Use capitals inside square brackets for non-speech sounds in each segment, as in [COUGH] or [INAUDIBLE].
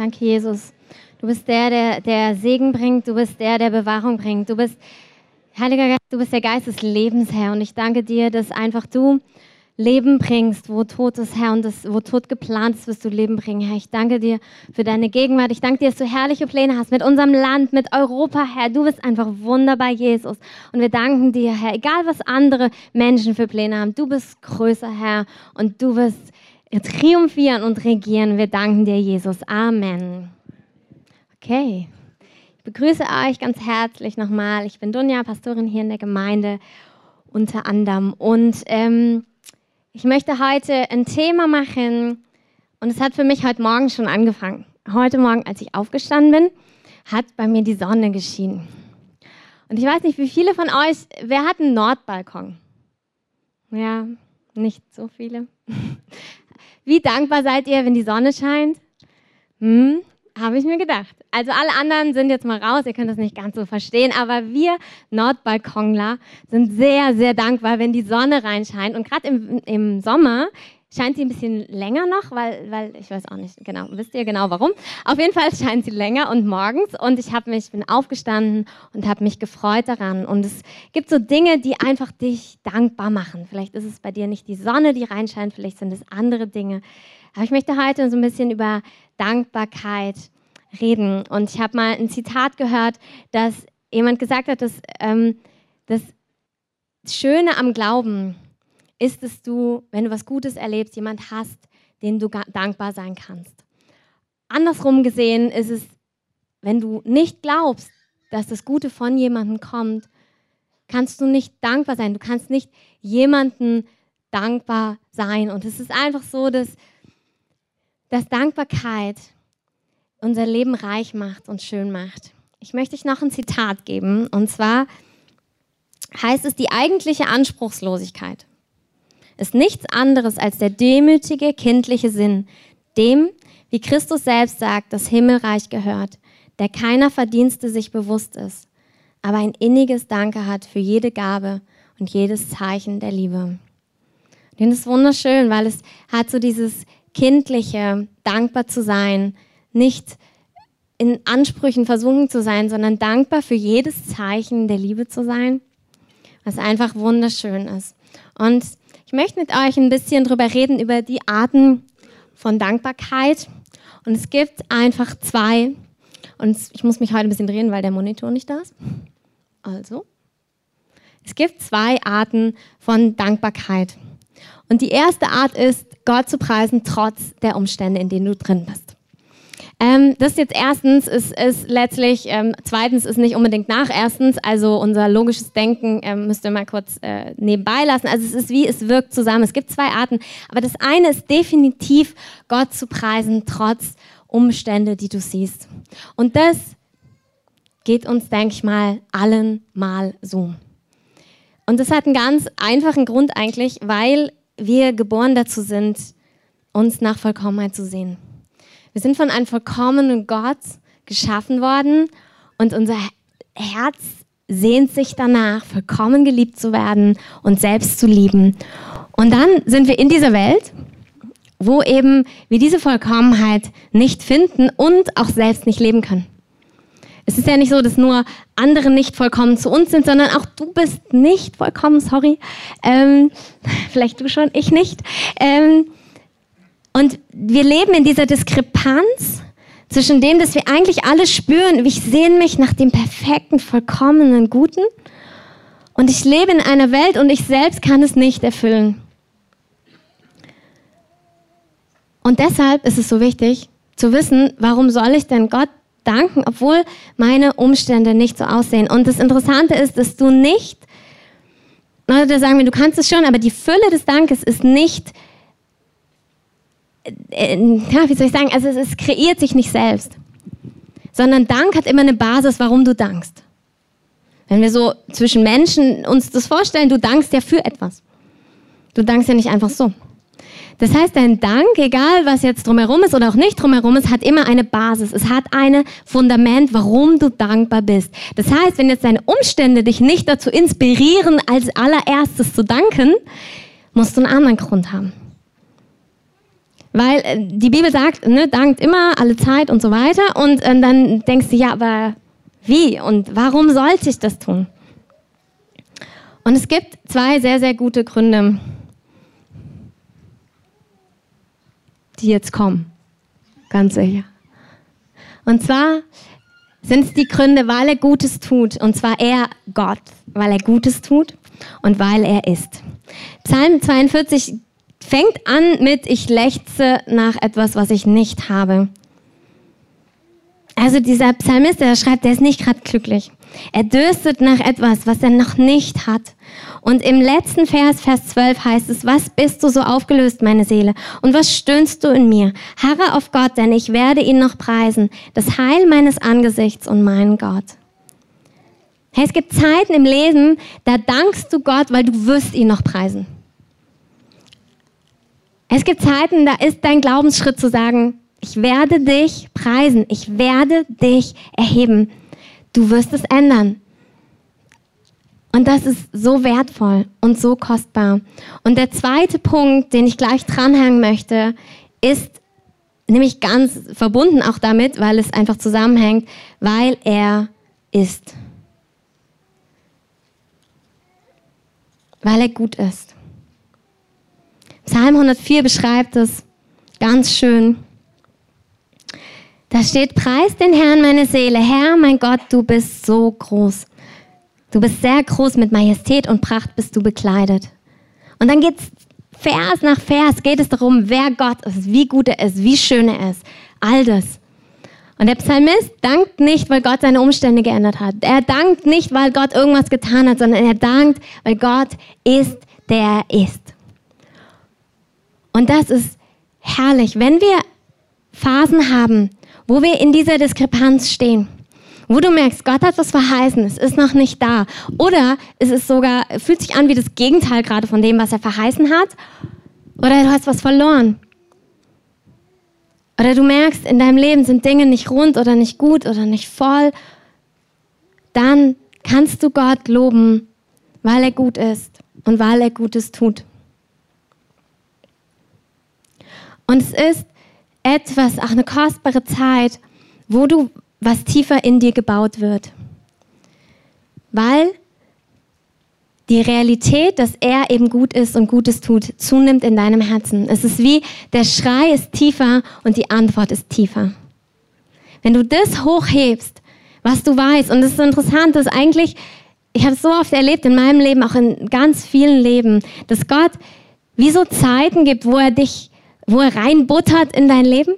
Danke, Jesus. Du bist der, der, der Segen bringt. Du bist der, der Bewahrung bringt. Du bist, Heiliger Geist, du bist der Geist des Lebens, Herr. Und ich danke dir, dass einfach du Leben bringst, wo Tod ist, Herr, und das, wo Tod geplant ist, wirst du Leben bringen, Herr. Ich danke dir für deine Gegenwart. Ich danke dir, dass du herrliche Pläne hast mit unserem Land, mit Europa, Herr. Du bist einfach wunderbar, Jesus. Und wir danken dir, Herr, egal was andere Menschen für Pläne haben, du bist größer, Herr, und du wirst triumphieren und regieren. Wir danken dir, Jesus. Amen. Okay. Ich begrüße euch ganz herzlich nochmal. Ich bin Dunja, Pastorin hier in der Gemeinde unter anderem. Und ähm, ich möchte heute ein Thema machen und es hat für mich heute Morgen schon angefangen. Heute Morgen, als ich aufgestanden bin, hat bei mir die Sonne geschienen. Und ich weiß nicht, wie viele von euch, wer hat einen Nordbalkon? Ja, nicht so viele. [LAUGHS] Wie dankbar seid ihr, wenn die Sonne scheint? Hm, habe ich mir gedacht. Also alle anderen sind jetzt mal raus, ihr könnt das nicht ganz so verstehen, aber wir Nordbalkonler sind sehr, sehr dankbar, wenn die Sonne reinscheint. Und gerade im, im Sommer scheint sie ein bisschen länger noch, weil, weil ich weiß auch nicht genau, wisst ihr genau warum? Auf jeden Fall scheint sie länger und morgens und ich habe mich bin aufgestanden und habe mich gefreut daran und es gibt so Dinge, die einfach dich dankbar machen. Vielleicht ist es bei dir nicht die Sonne, die reinscheint, vielleicht sind es andere Dinge. Aber ich möchte heute so ein bisschen über Dankbarkeit reden. Und ich habe mal ein Zitat gehört, dass jemand gesagt hat, dass ähm, das Schöne am Glauben ist, dass du, wenn du was Gutes erlebst, jemand hast, den du dankbar sein kannst. Andersrum gesehen ist es, wenn du nicht glaubst, dass das Gute von jemandem kommt, kannst du nicht dankbar sein. Du kannst nicht jemandem dankbar sein. Und es ist einfach so, dass dass Dankbarkeit unser Leben reich macht und schön macht. Ich möchte euch noch ein Zitat geben, und zwar heißt es, die eigentliche Anspruchslosigkeit ist nichts anderes als der demütige, kindliche Sinn, dem, wie Christus selbst sagt, das Himmelreich gehört, der keiner Verdienste sich bewusst ist, aber ein inniges Danke hat für jede Gabe und jedes Zeichen der Liebe. Und das ist wunderschön, weil es hat so dieses kindliche, dankbar zu sein, nicht in Ansprüchen versunken zu sein, sondern dankbar für jedes Zeichen der Liebe zu sein, was einfach wunderschön ist. Und ich möchte mit euch ein bisschen drüber reden, über die Arten von Dankbarkeit. Und es gibt einfach zwei. Und ich muss mich heute ein bisschen drehen, weil der Monitor nicht da ist. Also, es gibt zwei Arten von Dankbarkeit. Und die erste Art ist, Gott zu preisen, trotz der Umstände, in denen du drin bist. Ähm, das jetzt erstens ist, ist letztlich, ähm, zweitens ist nicht unbedingt nach erstens, also unser logisches Denken ähm, müsst ihr mal kurz äh, nebenbei lassen. Also es ist wie, es wirkt zusammen. Es gibt zwei Arten, aber das eine ist definitiv, Gott zu preisen, trotz Umstände, die du siehst. Und das geht uns, denke ich mal, allen mal so. Und das hat einen ganz einfachen Grund eigentlich, weil wir geboren dazu sind, uns nach Vollkommenheit zu sehen. Wir sind von einem vollkommenen Gott geschaffen worden und unser Herz sehnt sich danach, vollkommen geliebt zu werden und selbst zu lieben. Und dann sind wir in dieser Welt, wo eben wir diese Vollkommenheit nicht finden und auch selbst nicht leben können. Es ist ja nicht so, dass nur andere nicht vollkommen zu uns sind, sondern auch du bist nicht vollkommen, sorry. Ähm, [LAUGHS] vielleicht du schon, ich nicht. Ähm, und wir leben in dieser Diskrepanz zwischen dem, dass wir eigentlich alles spüren, ich sehne mich nach dem perfekten, vollkommenen, guten. Und ich lebe in einer Welt und ich selbst kann es nicht erfüllen. Und deshalb ist es so wichtig zu wissen, warum soll ich denn Gott danken, obwohl meine Umstände nicht so aussehen. Und das Interessante ist, dass du nicht, Leute sagen mir, du kannst es schon, aber die Fülle des Dankes ist nicht, äh, ja, wie soll ich sagen, also es, es kreiert sich nicht selbst, sondern Dank hat immer eine Basis, warum du dankst. Wenn wir so zwischen Menschen uns das vorstellen, du dankst ja für etwas. Du dankst ja nicht einfach so. Das heißt, dein Dank, egal was jetzt drumherum ist oder auch nicht drumherum ist, hat immer eine Basis. Es hat ein Fundament, warum du dankbar bist. Das heißt, wenn jetzt deine Umstände dich nicht dazu inspirieren, als allererstes zu danken, musst du einen anderen Grund haben. Weil äh, die Bibel sagt, ne, dankt immer, alle Zeit und so weiter. Und äh, dann denkst du, ja, aber wie und warum sollte ich das tun? Und es gibt zwei sehr, sehr gute Gründe, die jetzt kommen. Ganz sicher. Und zwar sind es die Gründe, weil er Gutes tut. Und zwar er, Gott, weil er Gutes tut und weil er ist. Psalm 42 fängt an mit, ich lechze nach etwas, was ich nicht habe. Also dieser Psalmist, der schreibt, der ist nicht gerade glücklich. Er dürstet nach etwas, was er noch nicht hat. Und im letzten Vers, Vers 12 heißt es, was bist du so aufgelöst, meine Seele? Und was stöhnst du in mir? Harre auf Gott, denn ich werde ihn noch preisen, das Heil meines Angesichts und meinen Gott. Hey, es gibt Zeiten im Leben, da dankst du Gott, weil du wirst ihn noch preisen. Es gibt Zeiten, da ist dein Glaubensschritt zu sagen, ich werde dich preisen, ich werde dich erheben. Du wirst es ändern. Und das ist so wertvoll und so kostbar. Und der zweite Punkt, den ich gleich dranhängen möchte, ist nämlich ganz verbunden auch damit, weil es einfach zusammenhängt, weil er ist. Weil er gut ist. Psalm 104 beschreibt es ganz schön. Da steht, preis den Herrn meine Seele. Herr, mein Gott, du bist so groß. Du bist sehr groß mit Majestät und Pracht bist du bekleidet. Und dann geht's Vers nach Vers, geht es darum, wer Gott ist, wie gut er ist, wie schön er ist. All das. Und der Psalmist dankt nicht, weil Gott seine Umstände geändert hat. Er dankt nicht, weil Gott irgendwas getan hat, sondern er dankt, weil Gott ist, der er ist. Und das ist herrlich. Wenn wir Phasen haben, wo wir in dieser Diskrepanz stehen, wo du merkst, Gott hat was verheißen, es ist noch nicht da. Oder es ist sogar, fühlt sich an wie das Gegenteil gerade von dem, was er verheißen hat. Oder du hast was verloren. Oder du merkst, in deinem Leben sind Dinge nicht rund oder nicht gut oder nicht voll. Dann kannst du Gott loben, weil er gut ist und weil er Gutes tut. Und es ist etwas, auch eine kostbare Zeit, wo du was tiefer in dir gebaut wird. Weil die Realität, dass er eben gut ist und Gutes tut, zunimmt in deinem Herzen. Es ist wie der Schrei ist tiefer und die Antwort ist tiefer. Wenn du das hochhebst, was du weißt, und es ist interessant, dass eigentlich, ich habe es so oft erlebt in meinem Leben, auch in ganz vielen Leben, dass Gott wie so Zeiten gibt, wo er dich wo er reinbuttert in dein Leben,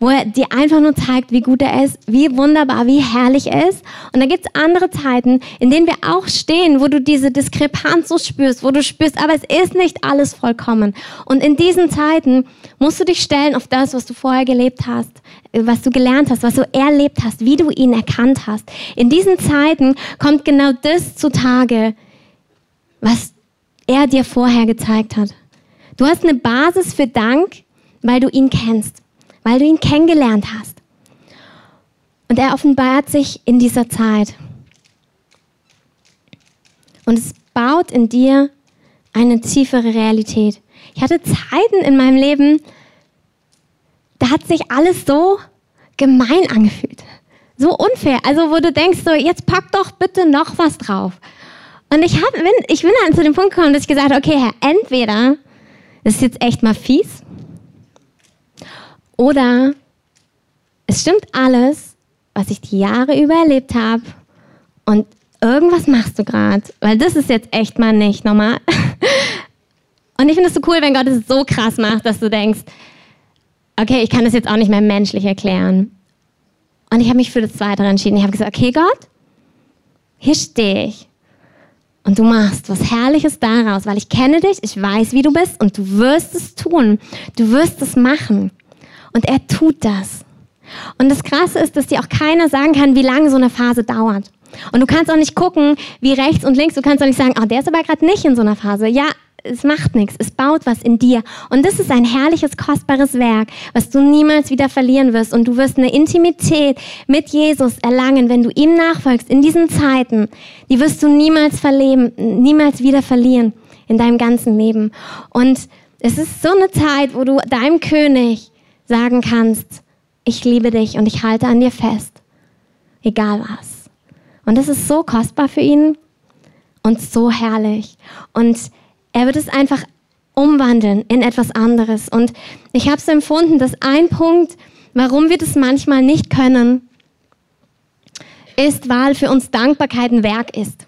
wo er dir einfach nur zeigt, wie gut er ist, wie wunderbar, wie herrlich er ist. Und dann gibt es andere Zeiten, in denen wir auch stehen, wo du diese Diskrepanz so spürst, wo du spürst, aber es ist nicht alles vollkommen. Und in diesen Zeiten musst du dich stellen auf das, was du vorher gelebt hast, was du gelernt hast, was du erlebt hast, wie du ihn erkannt hast. In diesen Zeiten kommt genau das zutage, was er dir vorher gezeigt hat. Du hast eine Basis für Dank, weil du ihn kennst, weil du ihn kennengelernt hast. Und er offenbart sich in dieser Zeit. Und es baut in dir eine tiefere Realität. Ich hatte Zeiten in meinem Leben, da hat sich alles so gemein angefühlt. So unfair. Also, wo du denkst, so, jetzt pack doch bitte noch was drauf. Und ich, hab, bin, ich bin dann zu dem Punkt gekommen, dass ich gesagt habe, okay, Herr, entweder ist jetzt echt mal fies. Oder es stimmt alles, was ich die Jahre über erlebt habe und irgendwas machst du gerade, weil das ist jetzt echt mal nicht normal. [LAUGHS] Und ich finde es so cool, wenn Gott es so krass macht, dass du denkst, okay, ich kann das jetzt auch nicht mehr menschlich erklären. Und ich habe mich für das Zweite entschieden. Ich habe gesagt, okay, Gott, hier stehe ich. Und du machst was Herrliches daraus, weil ich kenne dich, ich weiß, wie du bist und du wirst es tun. Du wirst es machen. Und er tut das. Und das Krasse ist, dass dir auch keiner sagen kann, wie lange so eine Phase dauert. Und du kannst auch nicht gucken, wie rechts und links, du kannst auch nicht sagen, oh, der ist aber gerade nicht in so einer Phase. Ja, es macht nichts, es baut was in dir. Und das ist ein herrliches, kostbares Werk, was du niemals wieder verlieren wirst. Und du wirst eine Intimität mit Jesus erlangen, wenn du ihm nachfolgst in diesen Zeiten. Die wirst du niemals verleben, niemals wieder verlieren in deinem ganzen Leben. Und Es ist so eine Zeit, wo du deinem König sagen kannst, ich liebe dich und ich halte an dir fest, egal was. Und das ist so kostbar für ihn und so herrlich. Und er wird es einfach umwandeln in etwas anderes. Und ich habe es empfunden, dass ein Punkt, warum wir das manchmal nicht können, ist, weil für uns Dankbarkeit ein Werk ist.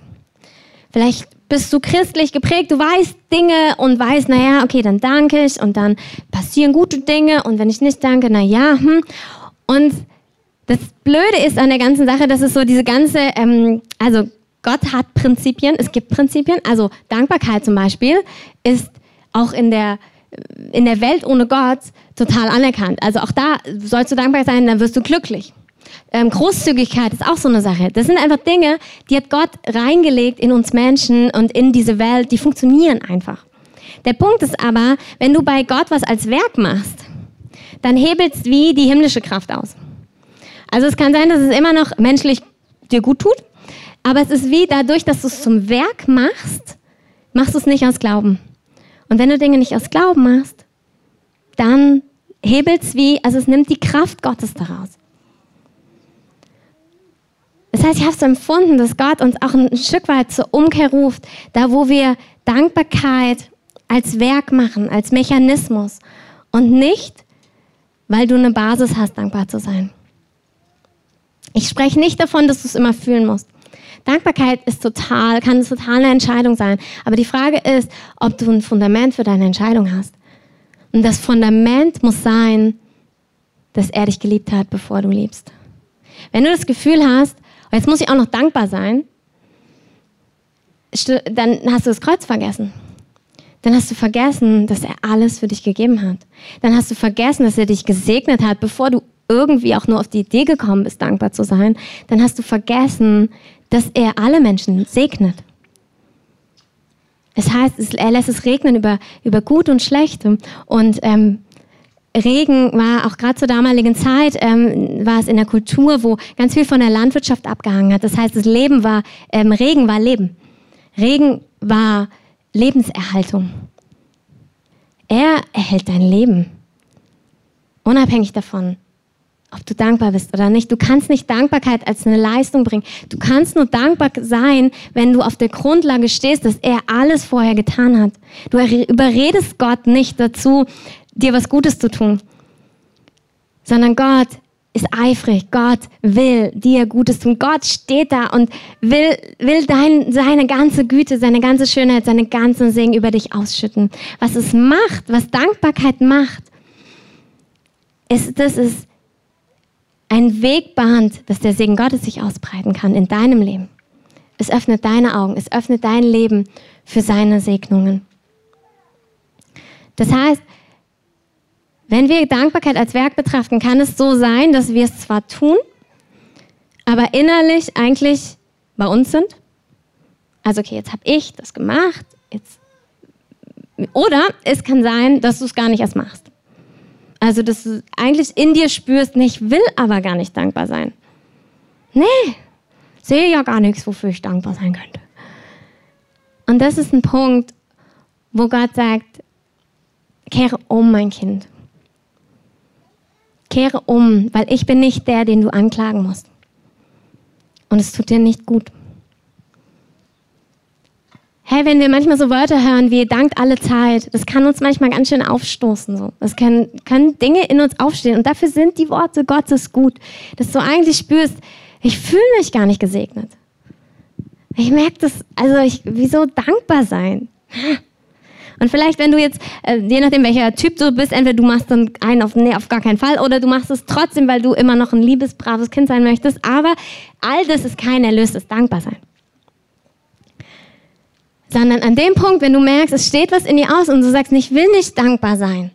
Vielleicht bist du christlich geprägt, du weißt Dinge und weißt, naja, okay, dann danke ich und dann passieren gute Dinge und wenn ich nicht danke, naja, hm. Und das Blöde ist an der ganzen Sache, dass es so diese ganze, ähm, also Gott hat Prinzipien, es gibt Prinzipien, also Dankbarkeit zum Beispiel ist auch in der, in der Welt ohne Gott total anerkannt. Also auch da sollst du dankbar sein, dann wirst du glücklich. Ähm, Großzügigkeit ist auch so eine Sache. Das sind einfach Dinge, die hat Gott reingelegt in uns Menschen und in diese Welt, die funktionieren einfach. Der Punkt ist aber, wenn du bei Gott was als Werk machst, dann hebelst wie die himmlische Kraft aus. Also es kann sein, dass es immer noch menschlich dir gut tut, aber es ist wie dadurch, dass du es zum Werk machst, machst du es nicht aus Glauben. Und wenn du Dinge nicht aus Glauben machst, dann hebelt es wie, also es nimmt die Kraft Gottes daraus. Das heißt, ich habe so empfunden, dass Gott uns auch ein Stück weit zur Umkehr ruft, da wo wir Dankbarkeit als Werk machen, als Mechanismus und nicht, weil du eine Basis hast, dankbar zu sein. Ich spreche nicht davon, dass du es immer fühlen musst. Dankbarkeit ist total, kann eine totale Entscheidung sein. Aber die Frage ist, ob du ein Fundament für deine Entscheidung hast. Und das Fundament muss sein, dass er dich geliebt hat, bevor du liebst. Wenn du das Gefühl hast, jetzt muss ich auch noch dankbar sein, dann hast du das Kreuz vergessen. Dann hast du vergessen, dass er alles für dich gegeben hat. Dann hast du vergessen, dass er dich gesegnet hat, bevor du irgendwie auch nur auf die Idee gekommen bist, dankbar zu sein. Dann hast du vergessen, dass er alle Menschen segnet. Es heißt, er lässt es regnen über, über Gut und Schlecht. Und ähm, Regen war auch gerade zur damaligen Zeit, ähm, war es in der Kultur, wo ganz viel von der Landwirtschaft abgehangen hat. Das heißt, das Leben war, ähm, Regen war Leben. Regen war Lebenserhaltung. Er erhält dein Leben. Unabhängig davon, ob du dankbar bist oder nicht. Du kannst nicht Dankbarkeit als eine Leistung bringen. Du kannst nur dankbar sein, wenn du auf der Grundlage stehst, dass er alles vorher getan hat. Du überredest Gott nicht dazu, dir was Gutes zu tun, sondern Gott ist eifrig. Gott will dir Gutes tun. Gott steht da und will, will dein, seine ganze Güte, seine ganze Schönheit, seine ganzen Segen über dich ausschütten. Was es macht, was Dankbarkeit macht, ist, das ist ein Weg bahnt, dass der Segen Gottes sich ausbreiten kann in deinem Leben. Es öffnet deine Augen, es öffnet dein Leben für seine Segnungen. Das heißt, wenn wir Dankbarkeit als Werk betrachten, kann es so sein, dass wir es zwar tun, aber innerlich eigentlich bei uns sind. Also okay, jetzt habe ich das gemacht, jetzt oder es kann sein, dass du es gar nicht erst machst. Also, dass du eigentlich in dir spürst, nee, ich will aber gar nicht dankbar sein. Nee, sehe ja gar nichts, wofür ich dankbar sein könnte. Und das ist ein Punkt, wo Gott sagt, kehre um, mein Kind. Kehre um, weil ich bin nicht der, den du anklagen musst. Und es tut dir nicht gut. Hey, wenn wir manchmal so Wörter hören wie dankt alle Zeit, das kann uns manchmal ganz schön aufstoßen. So. Das können, können Dinge in uns aufstehen. Und dafür sind die Worte Gottes gut. Dass du eigentlich spürst, ich fühle mich gar nicht gesegnet. Ich merke das, also ich, wieso dankbar sein? [LAUGHS] Und vielleicht, wenn du jetzt, äh, je nachdem welcher Typ du bist, entweder du machst dann einen auf, nee, auf gar keinen Fall oder du machst es trotzdem, weil du immer noch ein liebes, braves Kind sein möchtest. Aber all das ist kein Erlös, das Dankbar sein sondern an dem Punkt, wenn du merkst, es steht was in dir aus und du sagst, ich will nicht dankbar sein,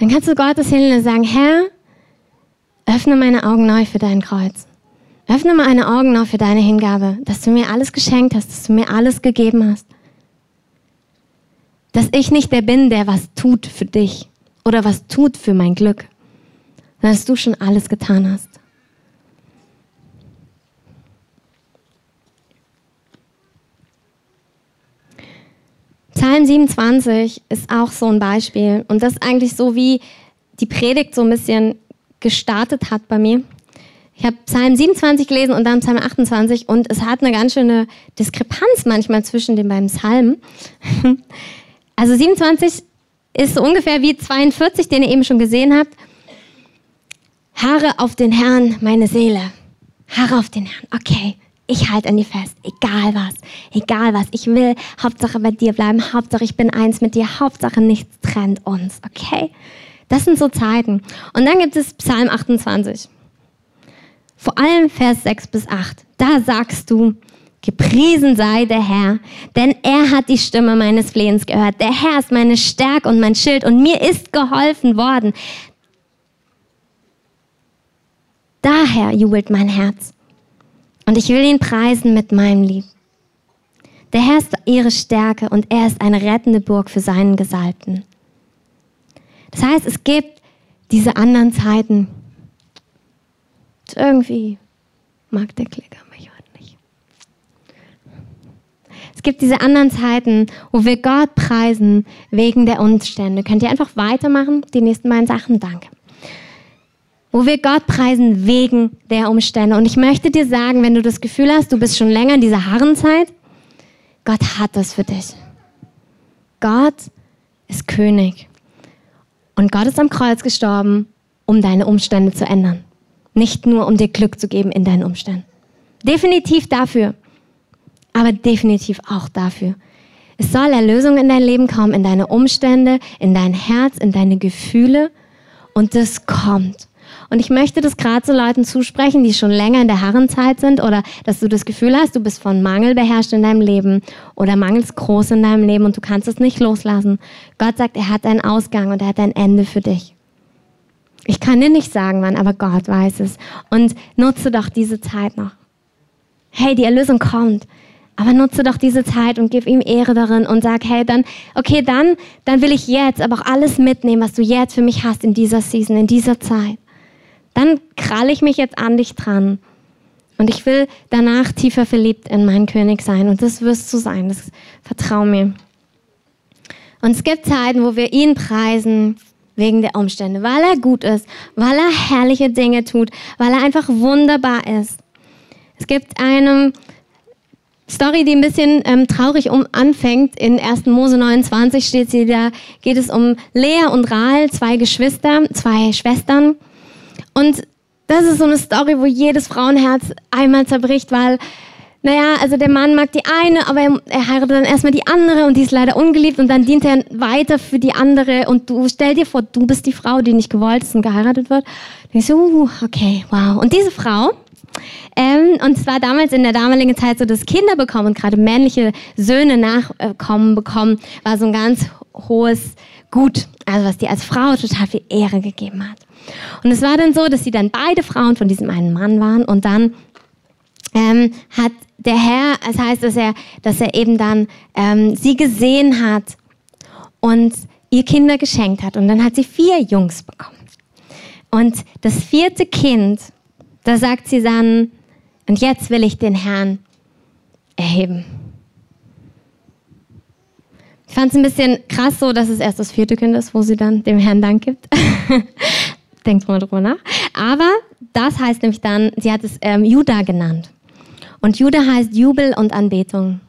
dann kannst du Gottes Himmel sagen, Herr, öffne meine Augen neu für dein Kreuz. Öffne meine Augen neu für deine Hingabe, dass du mir alles geschenkt hast, dass du mir alles gegeben hast. Dass ich nicht der bin, der was tut für dich oder was tut für mein Glück, sondern dass du schon alles getan hast. Psalm 27 ist auch so ein Beispiel. Und das ist eigentlich so, wie die Predigt so ein bisschen gestartet hat bei mir. Ich habe Psalm 27 gelesen und dann Psalm 28 und es hat eine ganz schöne Diskrepanz manchmal zwischen den beiden Psalmen. [LAUGHS] Also 27 ist so ungefähr wie 42, den ihr eben schon gesehen habt. Haare auf den Herrn, meine Seele. Haare auf den Herrn. Okay, ich halte an dir fest, egal was, egal was. Ich will Hauptsache bei dir bleiben, Hauptsache ich bin eins mit dir, Hauptsache nichts trennt uns, okay? Das sind so Zeiten. Und dann gibt es Psalm 28. Vor allem Vers 6 bis 8. Da sagst du, Gepriesen sei der Herr, denn er hat die Stimme meines Flehens gehört. Der Herr ist meine Stärke und mein Schild und mir ist geholfen worden. Daher jubelt mein Herz. Und ich will ihn preisen mit meinem Lied. Der Herr ist ihre Stärke und er ist eine rettende Burg für seinen Gesalbten. Das heißt, es gibt diese anderen Zeiten. Und irgendwie mag der Klicker mich heute nicht. Es gibt diese anderen Zeiten, wo wir Gott preisen wegen der Umstände. Könnt ihr einfach weitermachen? Die nächsten beiden Sachen, danke wo wir Gott preisen wegen der Umstände. Und ich möchte dir sagen, wenn du das Gefühl hast, du bist schon länger in dieser Harrenzeit, Gott hat das für dich. Gott ist König. Und Gott ist am Kreuz gestorben, um deine Umstände zu ändern. Nicht nur, um dir Glück zu geben in deinen Umständen. Definitiv dafür. Aber definitiv auch dafür. Es soll Erlösung in dein Leben kommen, in deine Umstände, in dein Herz, in deine Gefühle. Und das kommt. Und ich möchte das gerade so Leuten zusprechen, die schon länger in der Herrenzeit sind oder dass du das Gefühl hast, du bist von Mangel beherrscht in deinem Leben oder Mangel ist groß in deinem Leben und du kannst es nicht loslassen. Gott sagt, er hat einen Ausgang und er hat ein Ende für dich. Ich kann dir nicht sagen, wann, aber Gott weiß es. Und nutze doch diese Zeit noch. Hey, die Erlösung kommt. Aber nutze doch diese Zeit und gib ihm Ehre darin und sag, hey, dann, okay, dann, dann will ich jetzt aber auch alles mitnehmen, was du jetzt für mich hast in dieser Season, in dieser Zeit dann kralle ich mich jetzt an dich dran. Und ich will danach tiefer verliebt in meinen König sein. Und das wirst du sein. Das vertrau mir. Und es gibt Zeiten, wo wir ihn preisen wegen der Umstände, weil er gut ist, weil er herrliche Dinge tut, weil er einfach wunderbar ist. Es gibt eine Story, die ein bisschen ähm, traurig um anfängt. In 1. Mose 29 steht sie da, geht es um Lea und Rahel, zwei Geschwister, zwei Schwestern. Und das ist so eine Story, wo jedes Frauenherz einmal zerbricht, weil, naja, also der Mann mag die eine, aber er, er heiratet dann erstmal die andere und die ist leider ungeliebt und dann dient er weiter für die andere und du stell dir vor, du bist die Frau, die nicht gewollt ist und geheiratet wird. Und ich so, uh, okay, wow. Und diese Frau, ähm, und zwar damals in der damaligen Zeit so, dass Kinder bekommen und gerade männliche Söhne nachkommen bekommen, war so ein ganz hohes Gut, also was dir als Frau total viel Ehre gegeben hat. Und es war dann so, dass sie dann beide Frauen von diesem einen Mann waren und dann ähm, hat der Herr, es heißt, dass er, dass er eben dann ähm, sie gesehen hat und ihr Kinder geschenkt hat. Und dann hat sie vier Jungs bekommen. Und das vierte Kind, da sagt sie dann, und jetzt will ich den Herrn erheben. Ich fand es ein bisschen krass so, dass es erst das vierte Kind ist, wo sie dann dem Herrn Dank gibt. [LAUGHS] Denkt mal drüber nach. Aber das heißt nämlich dann, sie hat es ähm, Judah genannt. Und Judah heißt Jubel und Anbetung.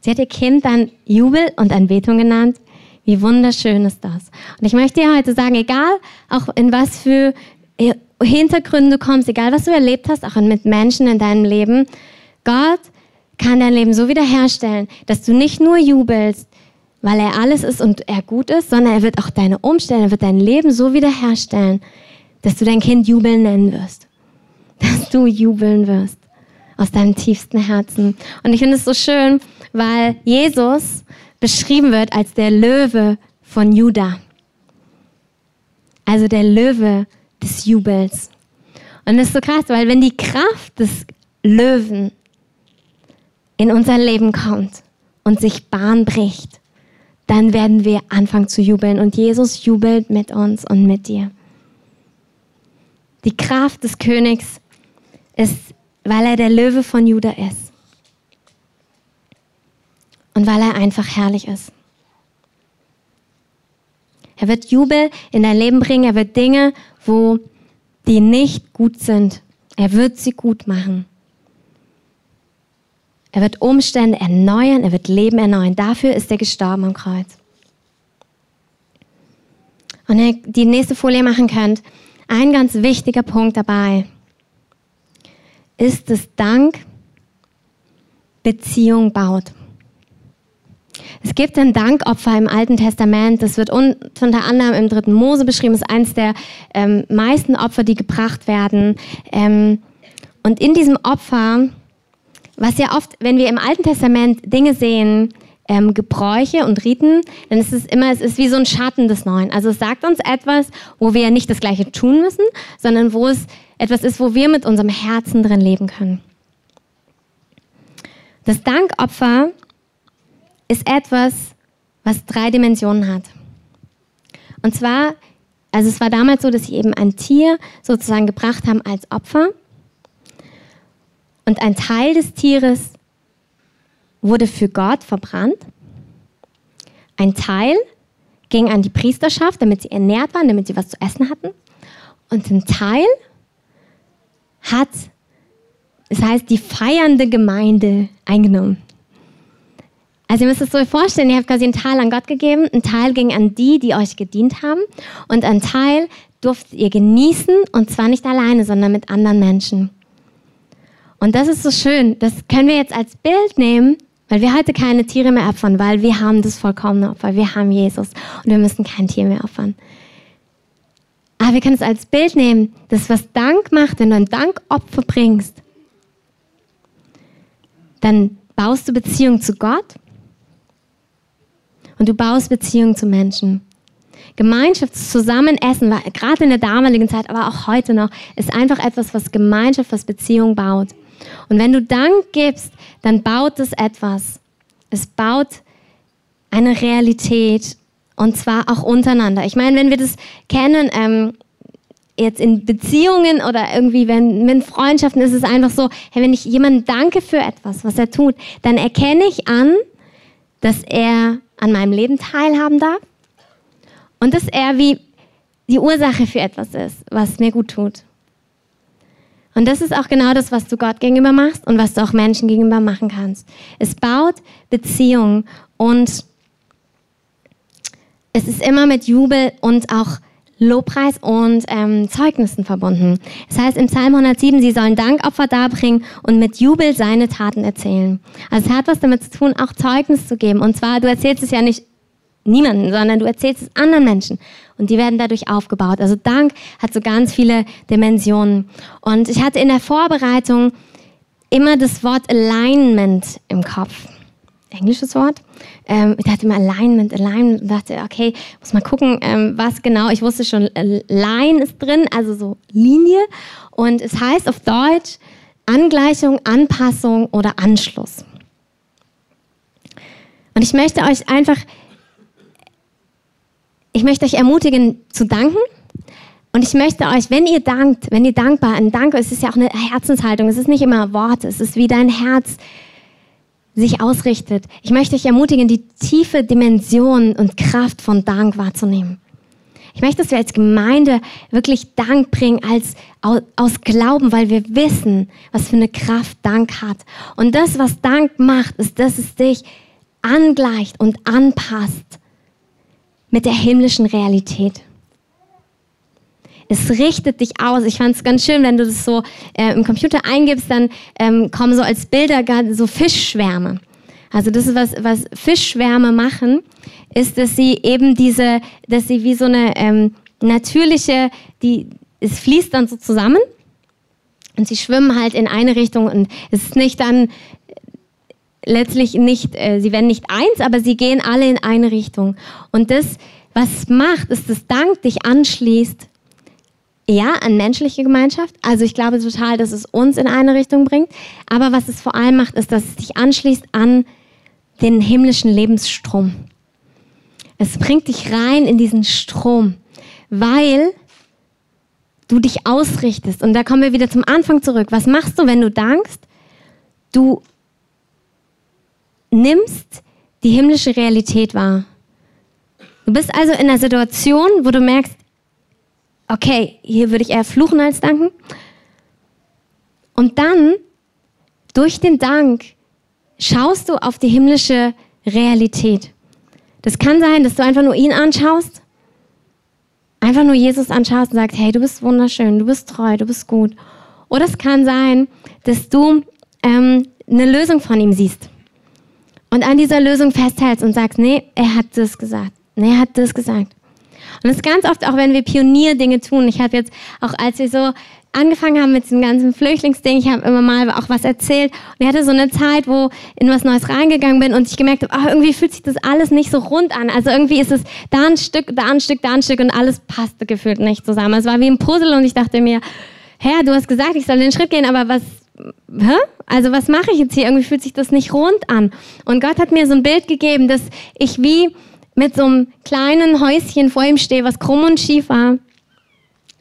Sie hat ihr Kind dann Jubel und Anbetung genannt. Wie wunderschön ist das. Und ich möchte dir heute sagen, egal auch in was für Hintergründe kommst, egal was du erlebt hast, auch mit Menschen in deinem Leben, Gott kann dein Leben so wiederherstellen, dass du nicht nur jubelst, weil er alles ist und er gut ist, sondern er wird auch deine Umstände, wird dein Leben so wiederherstellen, dass du dein Kind jubeln nennen wirst. Dass du jubeln wirst aus deinem tiefsten Herzen. Und ich finde es so schön, weil Jesus beschrieben wird als der Löwe von Juda. Also der Löwe des Jubels. Und das ist so krass, weil wenn die Kraft des Löwen in unser Leben kommt und sich Bahn bricht, dann werden wir anfangen zu jubeln und Jesus jubelt mit uns und mit dir. Die Kraft des Königs ist, weil er der Löwe von Juda ist und weil er einfach herrlich ist. Er wird Jubel in dein Leben bringen. Er wird Dinge, wo die nicht gut sind, er wird sie gut machen. Er wird Umstände erneuern, er wird Leben erneuern. Dafür ist er gestorben am Kreuz. Und ihr die nächste Folie machen könnt, ein ganz wichtiger Punkt dabei ist, dass Dank Beziehung baut. Es gibt ein Dankopfer im Alten Testament, das wird unter anderem im dritten Mose beschrieben, das ist eines der ähm, meisten Opfer, die gebracht werden. Ähm, und in diesem Opfer, was ja oft, wenn wir im Alten Testament Dinge sehen, ähm, Gebräuche und Riten, dann ist es immer, es ist wie so ein Schatten des Neuen. Also es sagt uns etwas, wo wir nicht das Gleiche tun müssen, sondern wo es etwas ist, wo wir mit unserem Herzen drin leben können. Das Dankopfer ist etwas, was drei Dimensionen hat. Und zwar, also es war damals so, dass sie eben ein Tier sozusagen gebracht haben als Opfer. Und ein Teil des Tieres wurde für Gott verbrannt. Ein Teil ging an die Priesterschaft, damit sie ernährt waren, damit sie was zu essen hatten. Und ein Teil hat, das heißt, die feiernde Gemeinde eingenommen. Also ihr müsst es so vorstellen, ihr habt quasi einen Teil an Gott gegeben, ein Teil ging an die, die euch gedient haben. Und ein Teil durftet ihr genießen und zwar nicht alleine, sondern mit anderen Menschen. Und das ist so schön, das können wir jetzt als Bild nehmen weil wir heute keine Tiere mehr opfern, weil wir haben das vollkommene Opfer, wir haben Jesus. Und wir müssen kein Tier mehr opfern. Aber wir können es als Bild nehmen, das was Dank macht, wenn du ein Dankopfer bringst, dann baust du Beziehung zu Gott und du baust Beziehung zu Menschen. Gemeinschaftszusammenessen war gerade in der damaligen Zeit, aber auch heute noch, ist einfach etwas, was Gemeinschaft, was Beziehung baut. Und wenn du Dank gibst, dann baut es etwas. Es baut eine Realität und zwar auch untereinander. Ich meine, wenn wir das kennen, ähm, jetzt in Beziehungen oder irgendwie wenn mit Freundschaften ist es einfach so, hey, wenn ich jemandem danke für etwas, was er tut, dann erkenne ich an, dass er an meinem Leben teilhaben darf und dass er wie die Ursache für etwas ist, was mir gut tut. Und das ist auch genau das, was du Gott gegenüber machst und was du auch Menschen gegenüber machen kannst. Es baut Beziehungen und es ist immer mit Jubel und auch Lobpreis und ähm, Zeugnissen verbunden. Das heißt im Psalm 107, sie sollen Dankopfer darbringen und mit Jubel seine Taten erzählen. Also es hat was damit zu tun, auch Zeugnis zu geben. Und zwar, du erzählst es ja nicht niemanden, sondern du erzählst es anderen Menschen und die werden dadurch aufgebaut. Also Dank hat so ganz viele Dimensionen. Und ich hatte in der Vorbereitung immer das Wort Alignment im Kopf. Englisches Wort. Ähm, ich dachte immer Alignment, Alignment und dachte, okay, muss mal gucken, ähm, was genau. Ich wusste schon, Line ist drin, also so Linie. Und es heißt auf Deutsch Angleichung, Anpassung oder Anschluss. Und ich möchte euch einfach ich möchte euch ermutigen zu danken. Und ich möchte euch, wenn ihr dankt, wenn ihr dankbar, ein Dank, es ist ja auch eine Herzenshaltung, es ist nicht immer Worte, es ist wie dein Herz sich ausrichtet. Ich möchte euch ermutigen, die tiefe Dimension und Kraft von Dank wahrzunehmen. Ich möchte, dass wir als Gemeinde wirklich Dank bringen, als aus Glauben, weil wir wissen, was für eine Kraft Dank hat. Und das, was Dank macht, ist, dass es dich angleicht und anpasst mit der himmlischen Realität. Es richtet dich aus. Ich fand es ganz schön, wenn du das so äh, im Computer eingibst, dann ähm, kommen so als Bilder so Fischschwärme. Also das ist was, was Fischschwärme machen, ist, dass sie eben diese, dass sie wie so eine ähm, natürliche, die, es fließt dann so zusammen und sie schwimmen halt in eine Richtung und es ist nicht dann letztlich nicht, äh, sie werden nicht eins, aber sie gehen alle in eine Richtung. Und das, was macht, ist, dass Dank dich anschließt, ja, an menschliche Gemeinschaft. Also ich glaube total, dass es uns in eine Richtung bringt. Aber was es vor allem macht, ist, dass es dich anschließt an den himmlischen Lebensstrom. Es bringt dich rein in diesen Strom, weil du dich ausrichtest. Und da kommen wir wieder zum Anfang zurück. Was machst du, wenn du dankst? Du nimmst die himmlische Realität wahr. Du bist also in einer Situation, wo du merkst, okay, hier würde ich eher fluchen als danken. Und dann, durch den Dank, schaust du auf die himmlische Realität. Das kann sein, dass du einfach nur ihn anschaust, einfach nur Jesus anschaust und sagst, hey, du bist wunderschön, du bist treu, du bist gut. Oder es kann sein, dass du ähm, eine Lösung von ihm siehst und an dieser Lösung festhältst und sagst, nee, er hat das gesagt, nee, er hat das gesagt. Und das ist ganz oft auch, wenn wir Pionierdinge tun. Ich habe jetzt auch, als wir so angefangen haben mit diesem ganzen Flüchtlingsding, ich habe immer mal auch was erzählt und ich hatte so eine Zeit, wo in was Neues reingegangen bin und ich gemerkt habe, oh, irgendwie fühlt sich das alles nicht so rund an. Also irgendwie ist es da ein Stück, da ein Stück, da ein Stück und alles passte gefühlt nicht zusammen. Es war wie ein Puzzle und ich dachte mir, Herr, du hast gesagt, ich soll den Schritt gehen, aber was, hä? Also was mache ich jetzt hier? Irgendwie fühlt sich das nicht rund an. Und Gott hat mir so ein Bild gegeben, dass ich wie mit so einem kleinen Häuschen vor ihm stehe, was krumm und schief war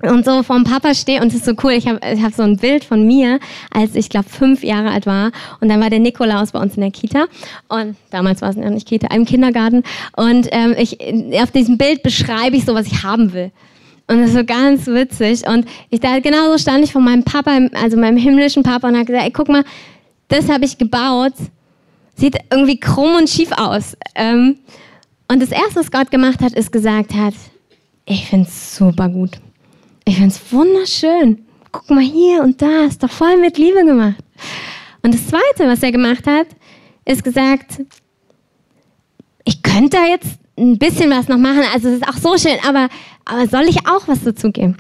und so vom Papa stehe und es ist so cool. Ich habe ich hab so ein Bild von mir, als ich glaube fünf Jahre alt war und dann war der Nikolaus bei uns in der Kita und damals war es nicht Kita, im Kindergarten und ähm, ich auf diesem Bild beschreibe ich so, was ich haben will. Und das ist so ganz witzig. Und ich da genauso stand ich vor meinem Papa, also meinem himmlischen Papa, und habe gesagt, ey, guck mal, das habe ich gebaut. Sieht irgendwie krumm und schief aus. Ähm, und das erste, was Gott gemacht hat, ist gesagt hat, ich finde es super gut. Ich finde es wunderschön. Guck mal hier und da, ist doch voll mit Liebe gemacht. Und das zweite, was er gemacht hat, ist gesagt, ich könnte da jetzt ein bisschen was noch machen, also es ist auch so schön, aber, aber soll ich auch was dazu geben?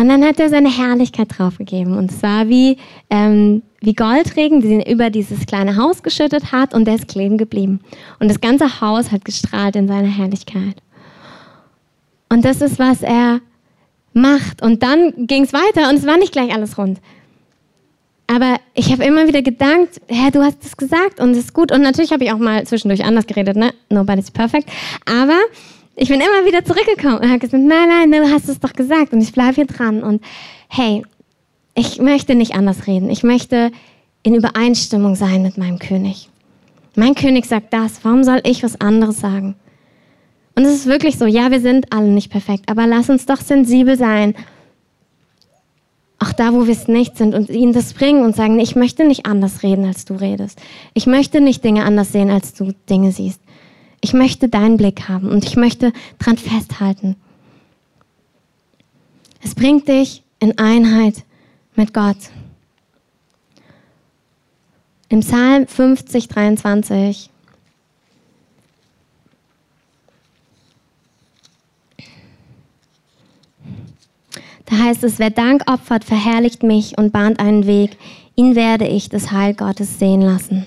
Und dann hat er seine Herrlichkeit draufgegeben. Und es wie, ähm, wie Goldregen, den er über dieses kleine Haus geschüttet hat und der ist kleben geblieben. Und das ganze Haus hat gestrahlt in seiner Herrlichkeit. Und das ist, was er macht. Und dann ging es weiter und es war nicht gleich alles rund. Aber ich habe immer wieder gedankt, Herr, du hast es gesagt und es ist gut. Und natürlich habe ich auch mal zwischendurch anders geredet, ne? Nobody's perfect. Aber ich bin immer wieder zurückgekommen und habe gesagt, nein, nein, du hast es doch gesagt und ich bleibe hier dran. Und hey, ich möchte nicht anders reden. Ich möchte in Übereinstimmung sein mit meinem König. Mein König sagt das, warum soll ich was anderes sagen? Und es ist wirklich so, ja, wir sind alle nicht perfekt, aber lass uns doch sensibel sein auch da, wo wir es nicht sind und ihnen das bringen und sagen, ich möchte nicht anders reden, als du redest. Ich möchte nicht Dinge anders sehen, als du Dinge siehst. Ich möchte deinen Blick haben und ich möchte dran festhalten. Es bringt dich in Einheit mit Gott. Im Psalm 50, 23 Da heißt es, wer Dank opfert, verherrlicht mich und bahnt einen Weg. Ihn werde ich das Heil Gottes sehen lassen.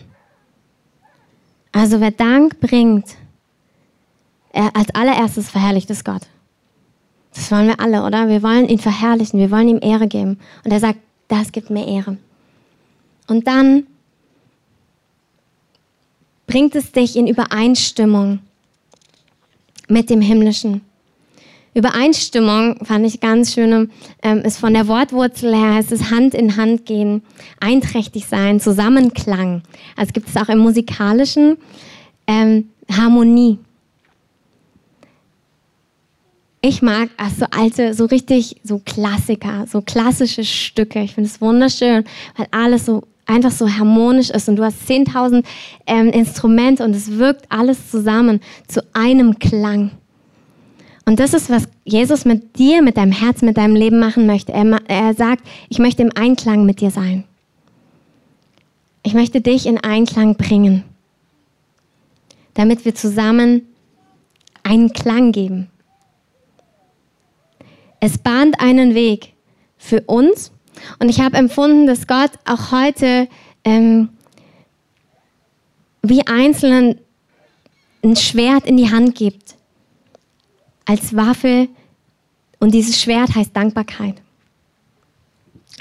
Also wer Dank bringt, er, als allererstes verherrlicht es Gott. Das wollen wir alle, oder? Wir wollen ihn verherrlichen, wir wollen ihm Ehre geben. Und er sagt, das gibt mir Ehre. Und dann bringt es dich in Übereinstimmung mit dem Himmlischen. Übereinstimmung fand ich ganz schön, ähm, ist von der Wortwurzel her, heißt es Hand in Hand gehen, einträchtig sein, Zusammenklang. Also gibt es auch im musikalischen ähm, Harmonie. Ich mag so alte, so richtig, so Klassiker, so klassische Stücke. Ich finde es wunderschön, weil alles so einfach so harmonisch ist und du hast 10.000 ähm, Instrumente und es wirkt alles zusammen zu einem Klang. Und das ist, was Jesus mit dir, mit deinem Herz, mit deinem Leben machen möchte. Er, er sagt, ich möchte im Einklang mit dir sein. Ich möchte dich in Einklang bringen, damit wir zusammen einen Klang geben. Es bahnt einen Weg für uns und ich habe empfunden, dass Gott auch heute ähm, wie Einzelnen ein Schwert in die Hand gibt als Waffe und dieses Schwert heißt Dankbarkeit.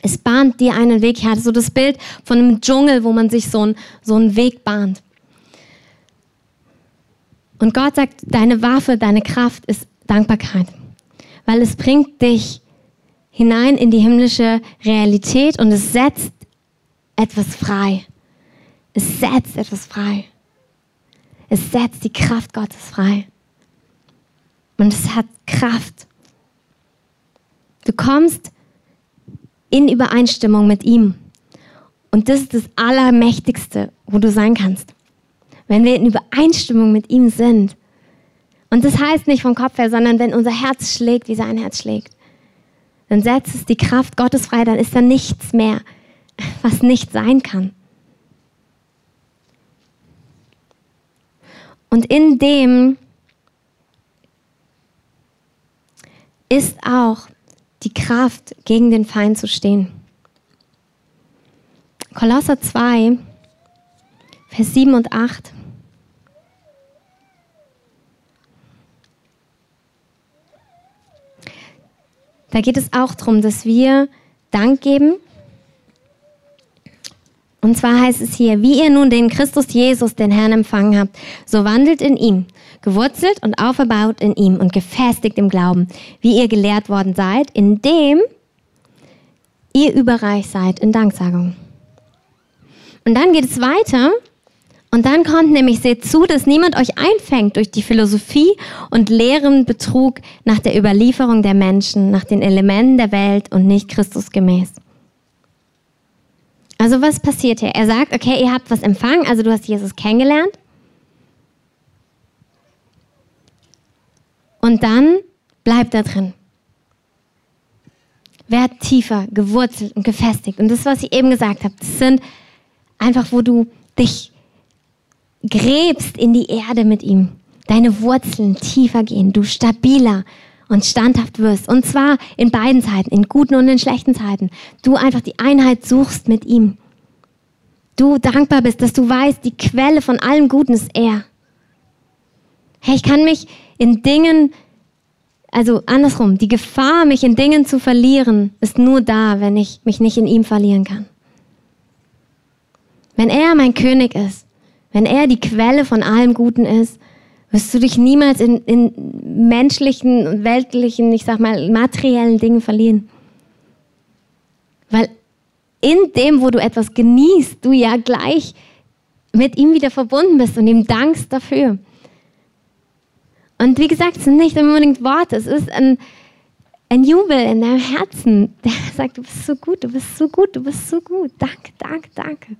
Es bahnt dir einen Weg. Ich hatte so das Bild von einem Dschungel, wo man sich so, ein, so einen Weg bahnt. Und Gott sagt, deine Waffe, deine Kraft ist Dankbarkeit, weil es bringt dich hinein in die himmlische Realität und es setzt etwas frei. Es setzt etwas frei. Es setzt die Kraft Gottes frei. Und es hat Kraft. Du kommst in Übereinstimmung mit ihm. Und das ist das Allermächtigste, wo du sein kannst. Wenn wir in Übereinstimmung mit ihm sind. Und das heißt nicht vom Kopf her, sondern wenn unser Herz schlägt, wie sein Herz schlägt. Dann setzt es die Kraft Gottes frei, dann ist da nichts mehr, was nicht sein kann. Und in dem ist auch die Kraft, gegen den Feind zu stehen. Kolosser 2, Vers 7 und 8. Da geht es auch darum, dass wir Dank geben. Und zwar heißt es hier, wie ihr nun den Christus Jesus, den Herrn, empfangen habt, so wandelt in ihm, gewurzelt und auferbaut in ihm und gefestigt im Glauben, wie ihr gelehrt worden seid, indem ihr überreich seid in Danksagung. Und dann geht es weiter. Und dann kommt nämlich, seht zu, dass niemand euch einfängt durch die Philosophie und leeren Betrug nach der Überlieferung der Menschen, nach den Elementen der Welt und nicht Christus gemäß. Also was passiert hier? Er sagt, okay, ihr habt was empfangen, also du hast Jesus kennengelernt. Und dann bleibt da drin. Werd tiefer gewurzelt und gefestigt. Und das, was ich eben gesagt habe, das sind einfach, wo du dich gräbst in die Erde mit ihm. Deine Wurzeln tiefer gehen, du stabiler und standhaft wirst. Und zwar in beiden Zeiten, in guten und in schlechten Zeiten. Du einfach die Einheit suchst mit ihm. Du dankbar bist, dass du weißt, die Quelle von allem Guten ist er. Hey, ich kann mich in Dingen, also andersrum, die Gefahr, mich in Dingen zu verlieren, ist nur da, wenn ich mich nicht in ihm verlieren kann. Wenn er mein König ist, wenn er die Quelle von allem Guten ist, wirst du dich niemals in, in menschlichen und weltlichen, ich sag mal, materiellen Dingen verlieren. Weil in dem, wo du etwas genießt, du ja gleich mit ihm wieder verbunden bist und ihm dankst dafür. Und wie gesagt, es sind nicht unbedingt Worte, es ist ein, ein Jubel in deinem Herzen, der sagt, du bist so gut, du bist so gut, du bist so gut. Danke, danke, danke.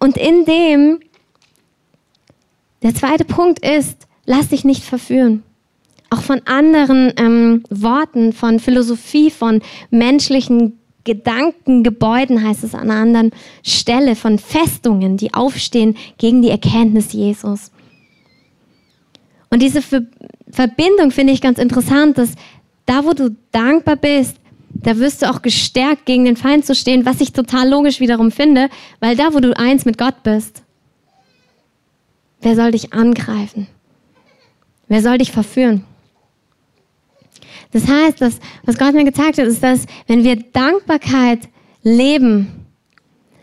Und in dem, der zweite Punkt ist, lass dich nicht verführen. Auch von anderen ähm, Worten, von Philosophie, von menschlichen Gedankengebäuden heißt es an einer anderen Stelle, von Festungen, die aufstehen gegen die Erkenntnis Jesus. Und diese Verbindung finde ich ganz interessant, dass da, wo du dankbar bist, da wirst du auch gestärkt, gegen den Feind zu stehen, was ich total logisch wiederum finde, weil da, wo du eins mit Gott bist, wer soll dich angreifen? Wer soll dich verführen? Das heißt, dass, was Gott mir gezeigt hat, ist, dass wenn wir Dankbarkeit leben,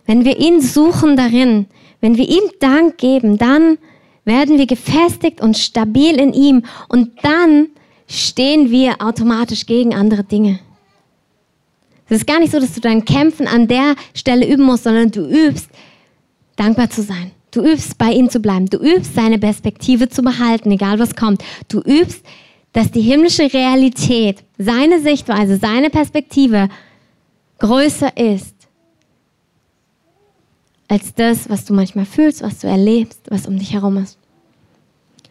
wenn wir ihn suchen darin, wenn wir ihm Dank geben, dann werden wir gefestigt und stabil in ihm und dann stehen wir automatisch gegen andere Dinge. Es ist gar nicht so, dass du dein Kämpfen an der Stelle üben musst, sondern du übst, dankbar zu sein. Du übst, bei ihm zu bleiben. Du übst, seine Perspektive zu behalten, egal was kommt. Du übst, dass die himmlische Realität, seine Sichtweise, seine Perspektive größer ist als das, was du manchmal fühlst, was du erlebst, was um dich herum ist.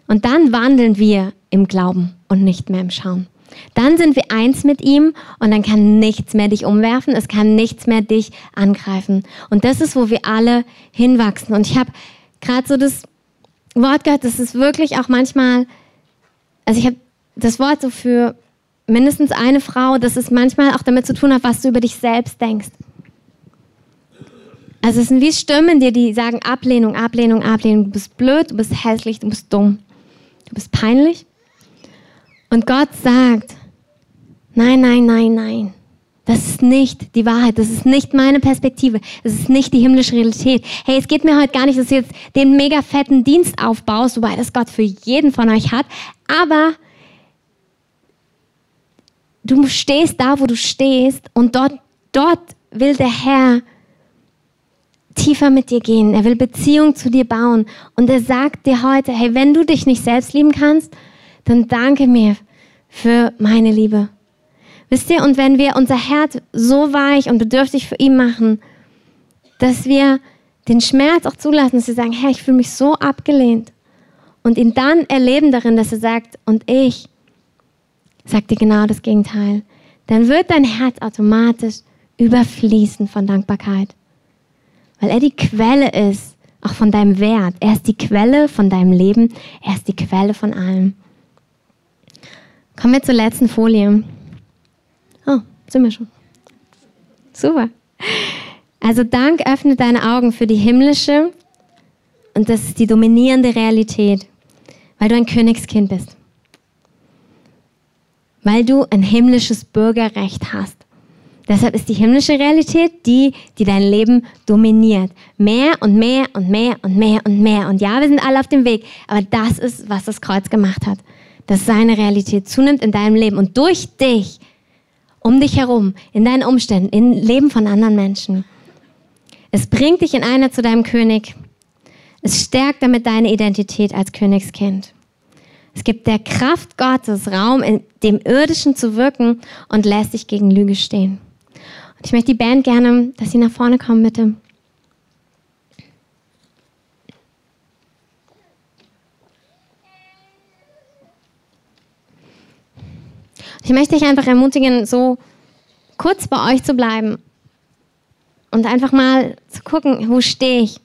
Und dann wandeln wir im Glauben und nicht mehr im Schauen. Dann sind wir eins mit ihm und dann kann nichts mehr dich umwerfen, es kann nichts mehr dich angreifen. Und das ist, wo wir alle hinwachsen. Und ich habe gerade so das Wort gehört, das ist wirklich auch manchmal, also ich habe das Wort so für mindestens eine Frau, dass es manchmal auch damit zu tun hat, was du über dich selbst denkst. Also es sind wie Stimmen dir, die sagen Ablehnung, Ablehnung, Ablehnung. Du bist blöd, du bist hässlich, du bist dumm, du bist peinlich. Und Gott sagt, nein, nein, nein, nein. Das ist nicht die Wahrheit. Das ist nicht meine Perspektive. Das ist nicht die himmlische Realität. Hey, es geht mir heute gar nicht, dass du jetzt den mega fetten Dienst aufbaust, wobei das Gott für jeden von euch hat. Aber du stehst da, wo du stehst und dort, dort will der Herr tiefer mit dir gehen. Er will Beziehung zu dir bauen. Und er sagt dir heute, hey, wenn du dich nicht selbst lieben kannst, dann danke mir für meine Liebe. Wisst ihr, und wenn wir unser Herz so weich und bedürftig für ihn machen, dass wir den Schmerz auch zulassen, dass wir sagen, Herr, ich fühle mich so abgelehnt. Und ihn dann erleben darin, dass er sagt, und ich sag dir genau das Gegenteil. Dann wird dein Herz automatisch überfließen von Dankbarkeit. Weil er die Quelle ist, auch von deinem Wert. Er ist die Quelle von deinem Leben. Er ist die Quelle von allem. Kommen wir zur letzten Folie. Oh, sind wir schon. Super. Also Dank öffnet deine Augen für die himmlische und das ist die dominierende Realität, weil du ein Königskind bist. Weil du ein himmlisches Bürgerrecht hast. Deshalb ist die himmlische Realität die, die dein Leben dominiert. Mehr und mehr und mehr und mehr und mehr. Und ja, wir sind alle auf dem Weg, aber das ist, was das Kreuz gemacht hat. Dass seine Realität zunimmt in deinem Leben und durch dich, um dich herum, in deinen Umständen, im Leben von anderen Menschen. Es bringt dich in einer zu deinem König. Es stärkt damit deine Identität als Königskind. Es gibt der Kraft Gottes Raum, in dem Irdischen zu wirken und lässt dich gegen Lüge stehen. Und ich möchte die Band gerne, dass sie nach vorne kommen, bitte. Ich möchte dich einfach ermutigen, so kurz bei euch zu bleiben und einfach mal zu gucken, wo stehe ich.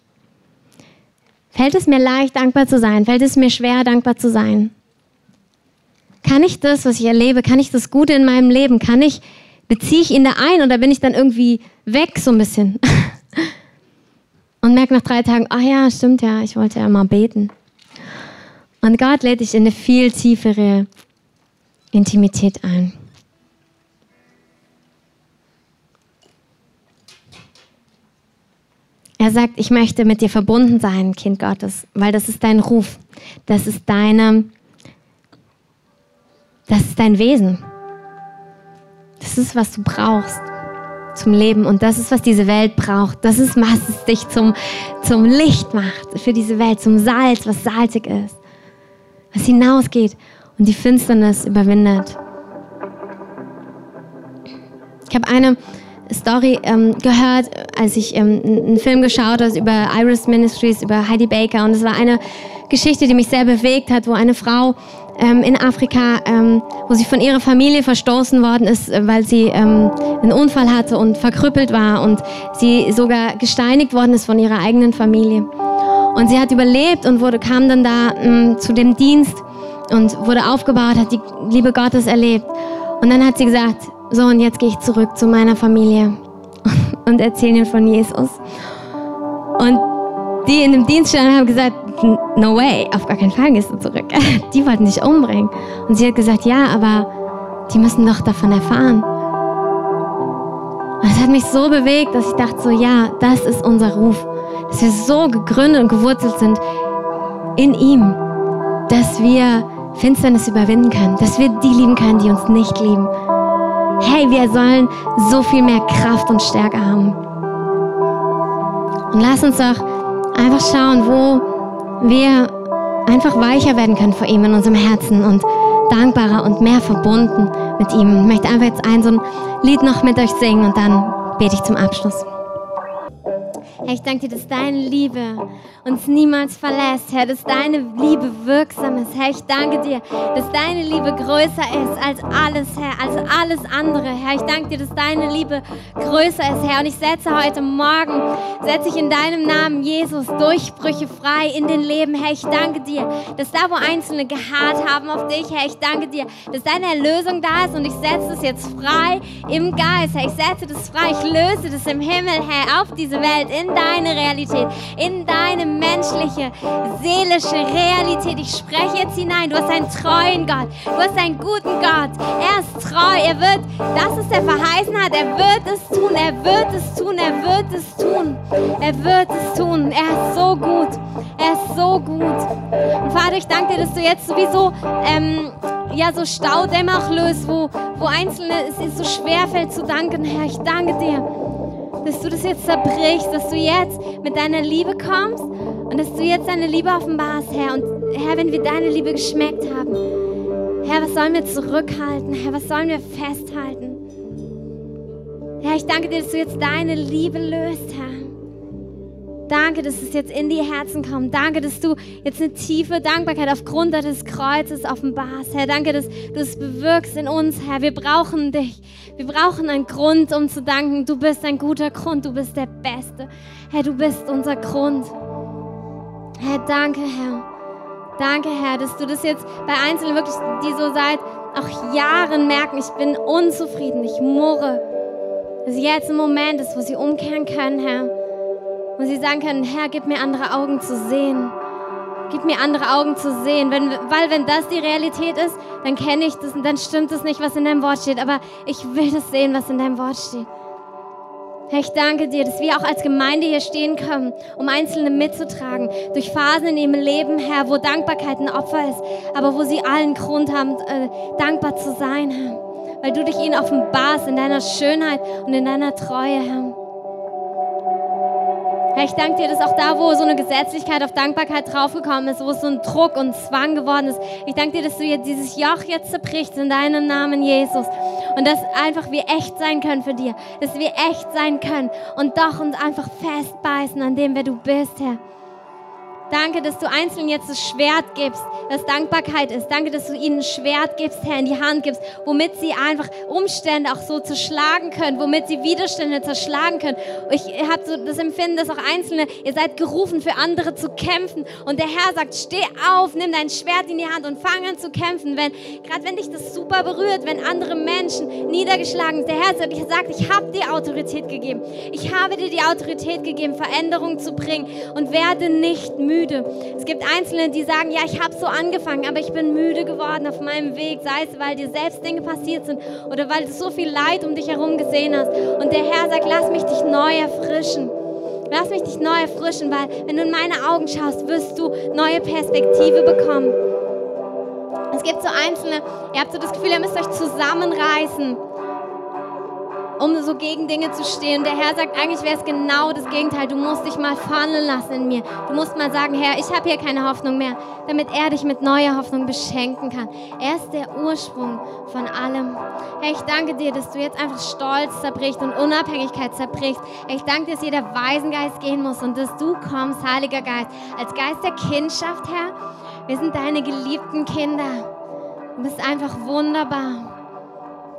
Fällt es mir leicht, dankbar zu sein? Fällt es mir schwer, dankbar zu sein? Kann ich das, was ich erlebe, kann ich das Gute in meinem Leben, kann ich, beziehe ich ihn da ein oder bin ich dann irgendwie weg so ein bisschen? [LAUGHS] Und merke nach drei Tagen, ach ja, stimmt ja, ich wollte ja mal beten. Und Gott lädt dich in eine viel tiefere Intimität ein. Er sagt, ich möchte mit dir verbunden sein, Kind Gottes, weil das ist dein Ruf, das ist deine, das ist dein Wesen. Das ist, was du brauchst zum Leben und das ist, was diese Welt braucht. Das ist, was es dich zum, zum Licht macht für diese Welt, zum Salz, was salzig ist, was hinausgeht und die Finsternis überwindet. Ich habe eine Story ähm, gehört, als ich ähm, einen Film geschaut habe über Iris Ministries, über Heidi Baker. Und es war eine Geschichte, die mich sehr bewegt hat, wo eine Frau ähm, in Afrika, ähm, wo sie von ihrer Familie verstoßen worden ist, weil sie ähm, einen Unfall hatte und verkrüppelt war und sie sogar gesteinigt worden ist von ihrer eigenen Familie. Und sie hat überlebt und wurde, kam dann da ähm, zu dem Dienst und wurde aufgebaut, hat die Liebe Gottes erlebt. Und dann hat sie gesagt, so und jetzt gehe ich zurück zu meiner Familie [LAUGHS] und erzähle ihnen von Jesus. Und die in dem Dienst standen haben gesagt, no way, auf gar keinen Fall gehst du zurück. [LAUGHS] Die wollten dich umbringen. Und sie hat gesagt, ja, aber die müssen doch davon erfahren. Und das hat mich so bewegt, dass ich dachte so, ja, das ist unser Ruf. Dass wir so gegründet und gewurzelt sind in ihm, dass wir Finsternis überwinden können, dass wir die lieben können, die uns nicht lieben. Hey, wir sollen so viel mehr Kraft und Stärke haben. Und lass uns doch einfach schauen, wo wir einfach weicher werden können vor ihm in unserem Herzen und dankbarer und mehr verbunden mit ihm. Ich möchte einfach jetzt ein so ein Lied noch mit euch singen und dann bete ich zum Abschluss. Herr, ich danke dir, dass deine Liebe uns niemals verlässt, Herr, dass deine Liebe wirksam ist. Herr, ich danke dir, dass deine Liebe größer ist als alles, Herr, als alles andere. Herr, ich danke dir, dass deine Liebe größer ist, Herr. Und ich setze heute Morgen, setze ich in deinem Namen, Jesus, Durchbrüche frei in den Leben. Herr, ich danke dir, dass da, wo Einzelne geharrt haben auf dich, Herr, ich danke dir, dass deine Erlösung da ist und ich setze es jetzt frei im Geist, Herr. Ich setze das frei, ich löse das im Himmel, Herr, auf diese Welt, in deine Realität, in deine menschliche, seelische Realität. Ich spreche jetzt hinein. Du hast einen treuen Gott. Du hast einen guten Gott. Er ist treu. Er wird, das ist der verheißen hat. Er wird es tun. Er wird es tun. Er wird es tun. Er wird es tun. Er ist so gut. Er ist so gut. Und Vater, ich danke dir, dass du jetzt sowieso ähm, ja, so Staudämme auch löst, wo, wo Einzelne es ist so schwer fällt zu danken. Herr, ich danke dir dass du das jetzt zerbrichst, dass du jetzt mit deiner Liebe kommst und dass du jetzt deine Liebe offenbarst, Herr. Und Herr, wenn wir deine Liebe geschmeckt haben, Herr, was sollen wir zurückhalten? Herr, was sollen wir festhalten? Herr, ich danke dir, dass du jetzt deine Liebe löst, Herr. Danke, dass es jetzt in die Herzen kommt. Danke, dass du jetzt eine tiefe Dankbarkeit aufgrund des Kreuzes offenbarst. Herr, danke, dass du es bewirkst in uns, Herr. Wir brauchen dich. Wir brauchen einen Grund, um zu danken. Du bist ein guter Grund. Du bist der Beste. Herr, du bist unser Grund. Herr, danke, Herr. Danke, Herr, dass du das jetzt bei Einzelnen wirklich, die so seit auch Jahren merken, ich bin unzufrieden, ich murre. Dass jetzt ein Moment ist, wo sie umkehren können, Herr wo sie sagen können, Herr, gib mir andere Augen zu sehen. Gib mir andere Augen zu sehen. Wenn, weil wenn das die Realität ist, dann kenne ich das und dann stimmt es nicht, was in deinem Wort steht. Aber ich will das sehen, was in deinem Wort steht. Herr, ich danke dir, dass wir auch als Gemeinde hier stehen können, um Einzelne mitzutragen. Durch Phasen in ihrem Leben, Herr, wo Dankbarkeit ein Opfer ist, aber wo sie allen Grund haben, äh, dankbar zu sein, Herr. Weil du dich ihnen offenbarst in deiner Schönheit und in deiner Treue, Herr. Herr, ich danke dir, dass auch da, wo so eine Gesetzlichkeit auf Dankbarkeit draufgekommen ist, wo es so ein Druck und Zwang geworden ist, ich danke dir, dass du jetzt dieses Joch jetzt zerbrichst in deinem Namen, Jesus. Und dass einfach wir echt sein können für dir, dass wir echt sein können und doch uns einfach festbeißen an dem, wer du bist, Herr. Danke, dass du Einzelnen jetzt das Schwert gibst, das Dankbarkeit ist. Danke, dass du ihnen ein Schwert gibst, Herr, in die Hand gibst, womit sie einfach Umstände auch so zerschlagen können, womit sie Widerstände zerschlagen können. Ich habe so das Empfinden, dass auch Einzelne, ihr seid gerufen, für andere zu kämpfen. Und der Herr sagt, steh auf, nimm dein Schwert in die Hand und fang an zu kämpfen. Wenn, gerade wenn dich das super berührt, wenn andere Menschen niedergeschlagen sind. Der Herr sagt, ich, habe dir Autorität gegeben. Ich habe dir die Autorität gegeben, Veränderungen zu bringen und werde nicht müde müde. Es gibt Einzelne, die sagen, ja, ich habe so angefangen, aber ich bin müde geworden auf meinem Weg, sei es, weil dir selbst Dinge passiert sind oder weil du so viel Leid um dich herum gesehen hast. Und der Herr sagt, lass mich dich neu erfrischen. Lass mich dich neu erfrischen, weil wenn du in meine Augen schaust, wirst du neue Perspektive bekommen. Es gibt so Einzelne, ihr habt so das Gefühl, ihr müsst euch zusammenreißen um so gegen Dinge zu stehen. Der Herr sagt, eigentlich wäre es genau das Gegenteil. Du musst dich mal fallen lassen in mir. Du musst mal sagen, Herr, ich habe hier keine Hoffnung mehr, damit er dich mit neuer Hoffnung beschenken kann. Er ist der Ursprung von allem. Herr, ich danke dir, dass du jetzt einfach Stolz zerbrichst und Unabhängigkeit zerbrichst. Ich danke dir, dass jeder Waisengeist gehen muss und dass du kommst, Heiliger Geist, als Geist der Kindschaft, Herr. Wir sind deine geliebten Kinder. Du bist einfach wunderbar.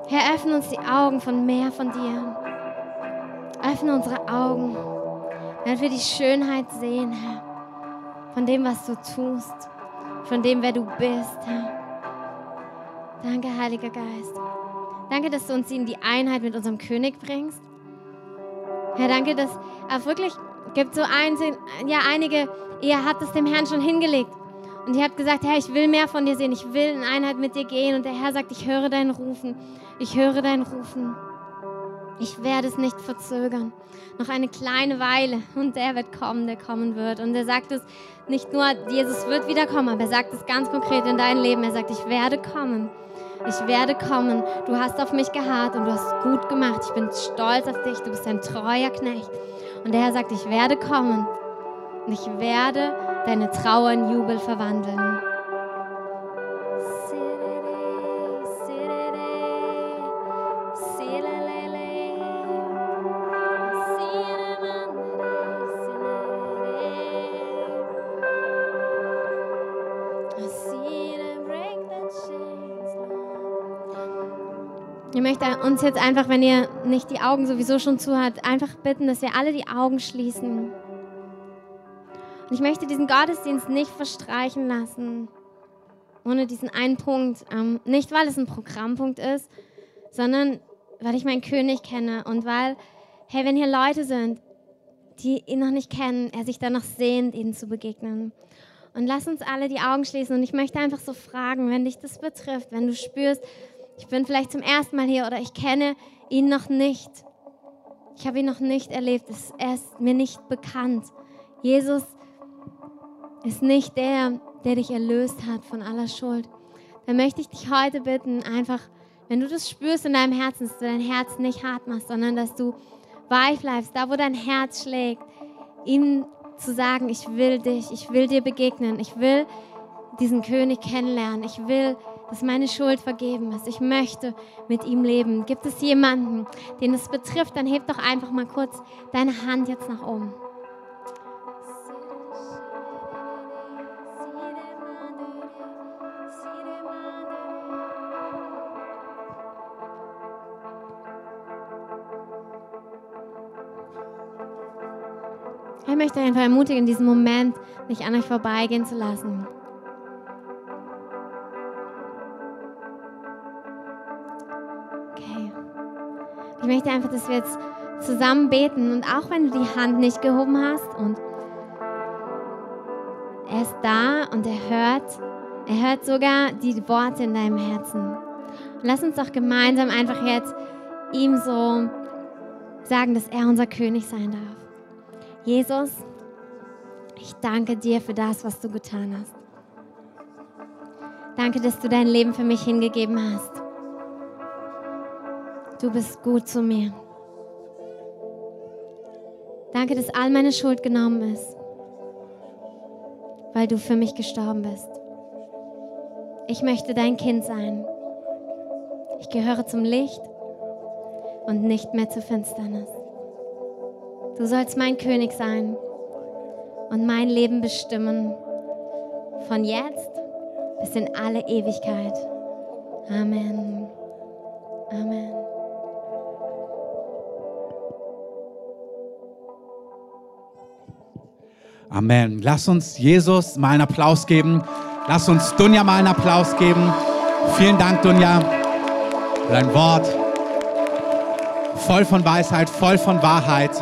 Herr, öffne uns die Augen von mehr von dir. Öffne unsere Augen, damit wir die Schönheit sehen, Herr, von dem, was du tust, von dem, wer du bist, Herr. Danke, Heiliger Geist. Danke, dass du uns in die Einheit mit unserem König bringst. Herr, danke, dass es wirklich gibt so ein, ja, einige, ihr habt es dem Herrn schon hingelegt. Und ihr habt gesagt, Herr, ich will mehr von dir sehen, ich will in Einheit mit dir gehen. Und der Herr sagt, ich höre dein Rufen, ich höre dein Rufen. Ich werde es nicht verzögern. Noch eine kleine Weile und der wird kommen, der kommen wird. Und er sagt es nicht nur, Jesus wird wiederkommen, aber er sagt es ganz konkret in dein Leben. Er sagt, ich werde kommen. Ich werde kommen. Du hast auf mich geharrt und du hast gut gemacht. Ich bin stolz auf dich. Du bist ein treuer Knecht. Und der Herr sagt, ich werde kommen. Und ich werde deine Trauer in Jubel verwandeln. Ich möchte uns jetzt einfach, wenn ihr nicht die Augen sowieso schon zu habt, einfach bitten, dass wir alle die Augen schließen. Und ich möchte diesen Gottesdienst nicht verstreichen lassen, ohne diesen einen Punkt. Ähm, nicht, weil es ein Programmpunkt ist, sondern weil ich meinen König kenne und weil, hey, wenn hier Leute sind, die ihn noch nicht kennen, er sich danach sehnt, ihnen zu begegnen. Und lass uns alle die Augen schließen. Und ich möchte einfach so fragen, wenn dich das betrifft, wenn du spürst, ich bin vielleicht zum ersten Mal hier oder ich kenne ihn noch nicht. Ich habe ihn noch nicht erlebt. Er ist mir nicht bekannt. Jesus ist nicht der, der dich erlöst hat von aller Schuld. Dann möchte ich dich heute bitten, einfach, wenn du das spürst in deinem Herzen, dass du dein Herz nicht hart machst, sondern dass du weich bleibst, da wo dein Herz schlägt, ihm zu sagen, ich will dich, ich will dir begegnen, ich will diesen König kennenlernen, ich will, dass meine Schuld vergeben ist, ich möchte mit ihm leben. Gibt es jemanden, den es betrifft, dann heb doch einfach mal kurz deine Hand jetzt nach oben. Ich möchte einfach ermutigen, diesen Moment nicht an euch vorbeigehen zu lassen. Okay. Ich möchte einfach, dass wir jetzt zusammen beten und auch wenn du die Hand nicht gehoben hast und er ist da und er hört, er hört sogar die Worte in deinem Herzen. Und lass uns doch gemeinsam einfach jetzt ihm so sagen, dass er unser König sein darf. Jesus, ich danke dir für das, was du getan hast. Danke, dass du dein Leben für mich hingegeben hast. Du bist gut zu mir. Danke, dass all meine Schuld genommen ist, weil du für mich gestorben bist. Ich möchte dein Kind sein. Ich gehöre zum Licht und nicht mehr zur Finsternis. Du sollst mein König sein und mein Leben bestimmen. Von jetzt bis in alle Ewigkeit. Amen. Amen. Amen. Lass uns Jesus mal einen Applaus geben. Lass uns Dunja mal einen Applaus geben. Vielen Dank, Dunja, für dein Wort. Voll von Weisheit, voll von Wahrheit.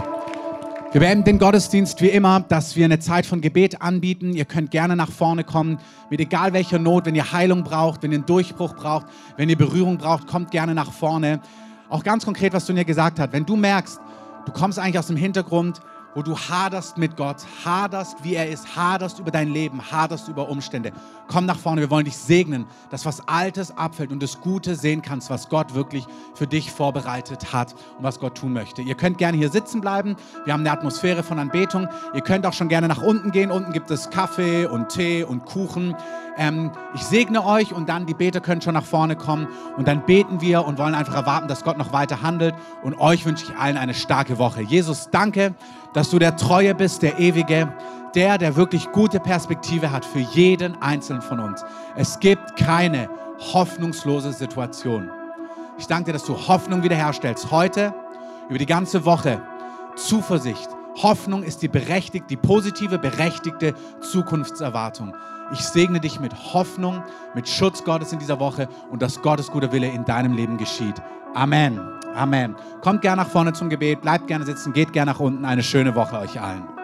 Wir beenden den Gottesdienst wie immer, dass wir eine Zeit von Gebet anbieten. Ihr könnt gerne nach vorne kommen, mit egal welcher Not. Wenn ihr Heilung braucht, wenn ihr einen Durchbruch braucht, wenn ihr Berührung braucht, kommt gerne nach vorne. Auch ganz konkret, was Dunja gesagt hat. Wenn du merkst, du kommst eigentlich aus dem Hintergrund, wo du haderst mit Gott, haderst, wie er ist, haderst über dein Leben, haderst über Umstände. Komm nach vorne, wir wollen dich segnen, dass was Altes abfällt und das Gute sehen kannst, was Gott wirklich für dich vorbereitet hat und was Gott tun möchte. Ihr könnt gerne hier sitzen bleiben, wir haben eine Atmosphäre von Anbetung. Ihr könnt auch schon gerne nach unten gehen, unten gibt es Kaffee und Tee und Kuchen. Ähm, ich segne euch und dann die Beter können schon nach vorne kommen und dann beten wir und wollen einfach erwarten, dass Gott noch weiter handelt und euch wünsche ich allen eine starke Woche. Jesus, danke, dass du der Treue bist, der Ewige, der, der wirklich gute Perspektive hat für jeden Einzelnen von uns. Es gibt keine hoffnungslose Situation. Ich danke dir, dass du Hoffnung wiederherstellst. Heute, über die ganze Woche, Zuversicht. Hoffnung ist die berechtigte, die positive, berechtigte Zukunftserwartung. Ich segne dich mit Hoffnung, mit Schutz Gottes in dieser Woche und dass Gottes guter Wille in deinem Leben geschieht. Amen. Amen. Kommt gerne nach vorne zum Gebet, bleibt gerne sitzen, geht gerne nach unten. Eine schöne Woche euch allen.